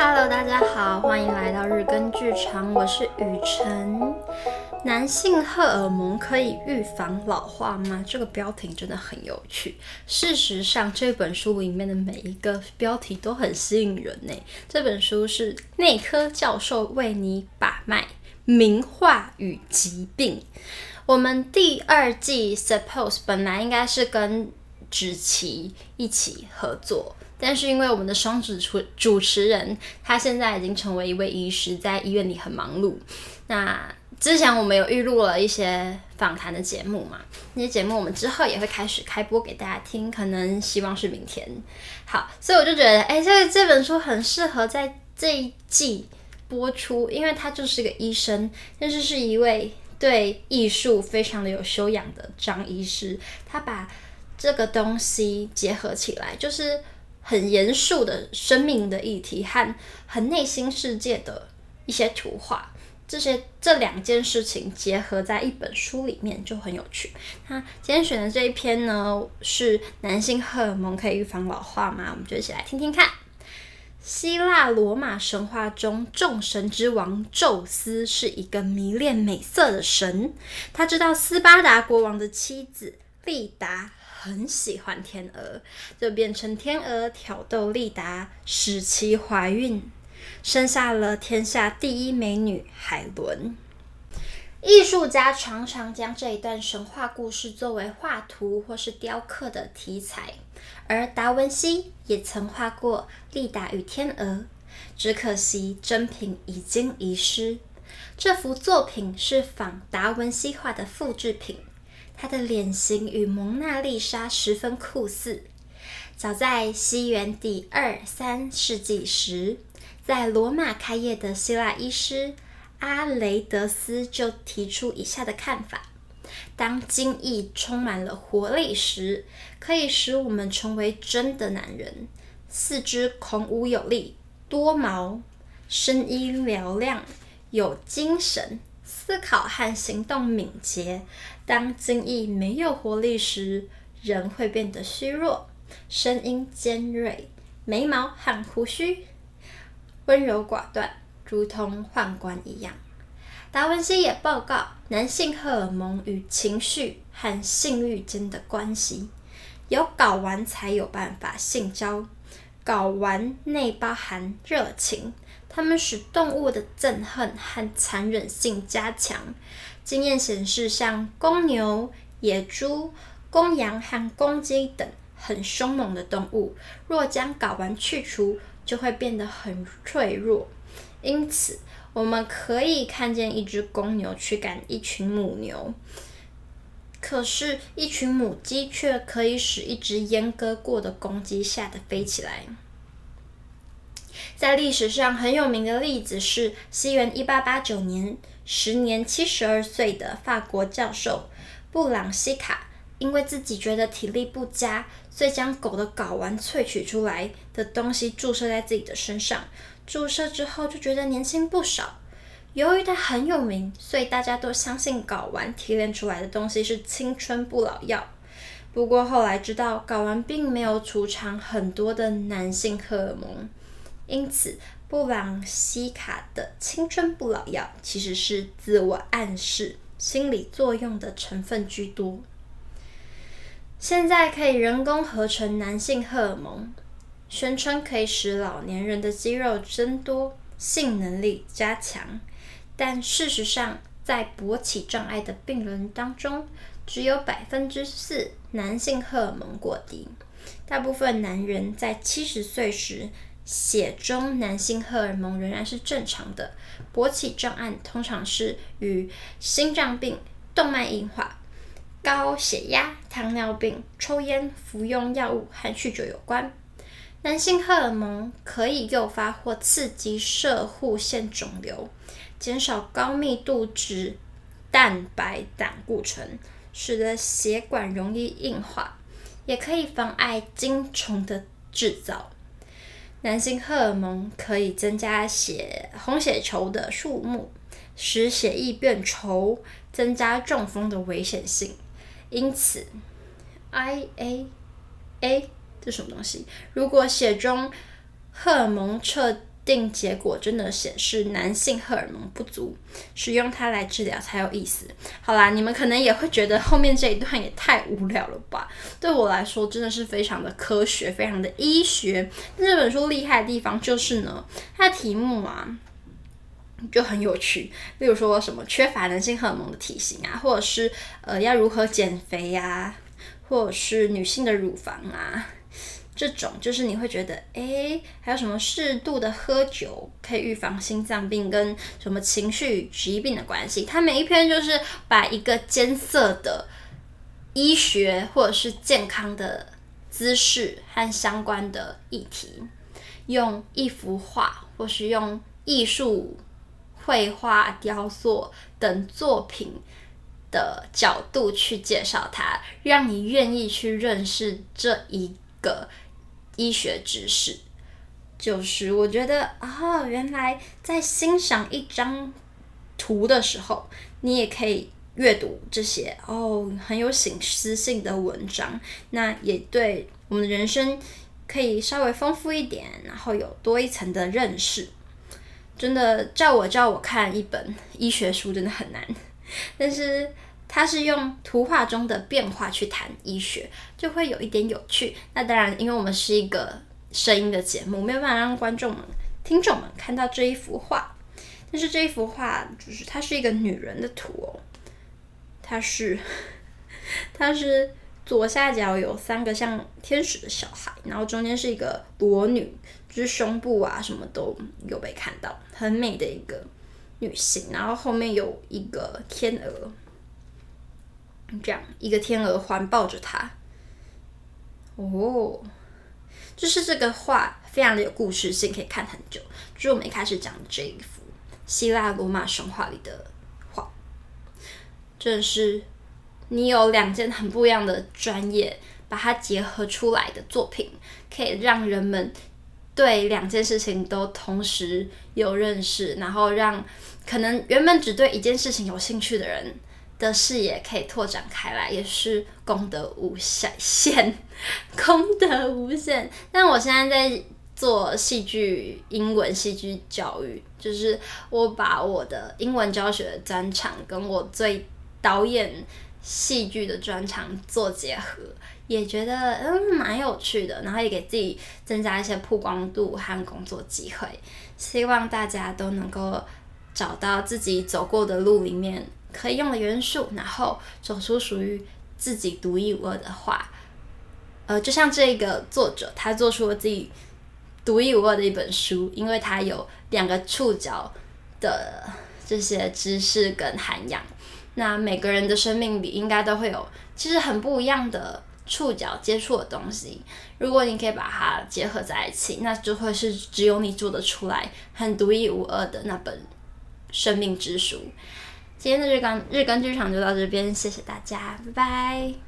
Hello，大家好，欢迎来到日更剧场，我是雨辰。男性荷尔蒙可以预防老化吗？这个标题真的很有趣。事实上，这本书里面的每一个标题都很吸引人呢。这本书是内科教授为你把脉，名画与疾病。我们第二季 Suppose 本来应该是跟芷琪一起合作。但是因为我们的双主主主持人，他现在已经成为一位医师，在医院里很忙碌。那之前我们有预录了一些访谈的节目嘛，那些节目我们之后也会开始开播给大家听，可能希望是明天。好，所以我就觉得，哎，这个这本书很适合在这一季播出，因为他就是个医生，但是是一位对艺术非常的有修养的张医师，他把这个东西结合起来，就是。很严肃的生命的议题和很内心世界的一些图画，这些这两件事情结合在一本书里面就很有趣。那今天选的这一篇呢，是男性荷尔蒙可以预防老化吗？我们就一起来听听看。希腊罗马神话中，众神之王宙斯是一个迷恋美色的神，他知道斯巴达国王的妻子丽达。很喜欢天鹅，就变成天鹅挑逗丽达，使其怀孕，生下了天下第一美女海伦。艺术家常常将这一段神话故事作为画图或是雕刻的题材，而达文西也曾画过丽达与天鹅，只可惜真品已经遗失。这幅作品是仿达文西画的复制品。他的脸型与蒙娜丽莎十分酷似。早在西元第二三世纪时，在罗马开业的希腊医师阿雷德斯就提出以下的看法：当精液充满了活力时，可以使我们成为真的男人。四肢孔武有力，多毛，声音嘹亮，有精神。思考和行动敏捷。当精液没有活力时，人会变得虚弱，声音尖锐，眉毛和胡须温柔寡断，如同宦官一样。达文西也报告男性荷尔蒙与情绪和性欲间的关系，有睾丸才有办法性交，睾丸内包含热情。它们使动物的憎恨和残忍性加强。经验显示，像公牛、野猪、公羊和公鸡等很凶猛的动物，若将睾丸去除，就会变得很脆弱。因此，我们可以看见一只公牛驱赶一群母牛，可是，一群母鸡却可以使一只阉割过的公鸡吓得飞起来。在历史上很有名的例子是，西元一八八九年，时年七十二岁的法国教授布朗西卡，因为自己觉得体力不佳，所以将狗的睾丸萃取出来的东西注射在自己的身上。注射之后就觉得年轻不少。由于他很有名，所以大家都相信睾丸提炼出来的东西是青春不老药。不过后来知道，睾丸并没有储藏很多的男性荷尔蒙。因此，布朗西卡的青春不老药其实是自我暗示、心理作用的成分居多。现在可以人工合成男性荷尔蒙，宣称可以使老年人的肌肉增多、性能力加强，但事实上，在勃起障碍的病人当中，只有百分之四男性荷尔蒙过低。大部分男人在七十岁时，血中男性荷尔蒙仍然是正常的，勃起障碍通常是与心脏病、动脉硬化、高血压、糖尿病、抽烟、服用药物和酗酒有关。男性荷尔蒙可以诱发或刺激射护腺肿瘤，减少高密度脂蛋白胆固醇，使得血管容易硬化，也可以妨碍精虫的制造。男性荷尔蒙可以增加血红血球的数目，使血液变稠，增加中风的危险性。因此，I A A 这什么东西？如果血中荷尔蒙彻定结果真的显示男性荷尔蒙不足，使用它来治疗才有意思。好啦，你们可能也会觉得后面这一段也太无聊了吧？对我来说，真的是非常的科学，非常的医学。那这本书厉害的地方就是呢，它的题目啊就很有趣，例如说什么缺乏男性荷尔蒙的体型啊，或者是呃要如何减肥呀、啊，或者是女性的乳房啊。这种就是你会觉得，诶，还有什么适度的喝酒可以预防心脏病跟什么情绪疾病的关系？它每一篇就是把一个艰涩的医学或者是健康的姿势和相关的议题，用一幅画或是用艺术绘画、雕塑等作品的角度去介绍它，让你愿意去认识这一个。医学知识，就是我觉得啊、原来在欣赏一张图的时候，你也可以阅读这些哦，很有醒思性的文章，那也对我们的人生可以稍微丰富一点，然后有多一层的认识。真的叫我叫我看一本医学书真的很难，但是。它是用图画中的变化去谈医学，就会有一点有趣。那当然，因为我们是一个声音的节目，没有办法让观众们、听众们看到这一幅画。但是这一幅画就是它是一个女人的图哦，它是 它是左下角有三个像天使的小孩，然后中间是一个裸女，就是胸部啊什么都有被看到，很美的一个女性。然后后面有一个天鹅。这样一个天鹅环抱着它，哦，就是这个画非常的有故事性，可以看很久。就是我们一开始讲的这一幅希腊罗马神话里的画，这是你有两件很不一样的专业把它结合出来的作品，可以让人们对两件事情都同时有认识，然后让可能原本只对一件事情有兴趣的人。的视野可以拓展开来，也是功德无限，功德无限。但我现在在做戏剧英文戏剧教育，就是我把我的英文教学专长跟我最导演戏剧的专长做结合，也觉得嗯蛮有趣的，然后也给自己增加一些曝光度和工作机会。希望大家都能够找到自己走过的路里面。可以用的元素，然后走出属于自己独一无二的画。呃，就像这个作者，他做出了自己独一无二的一本书，因为他有两个触角的这些知识跟涵养。那每个人的生命里应该都会有，其实很不一样的触角接触的东西。如果你可以把它结合在一起，那就会是只有你做得出来，很独一无二的那本生命之书。今天的日更日更剧场就到这边，谢谢大家，拜拜。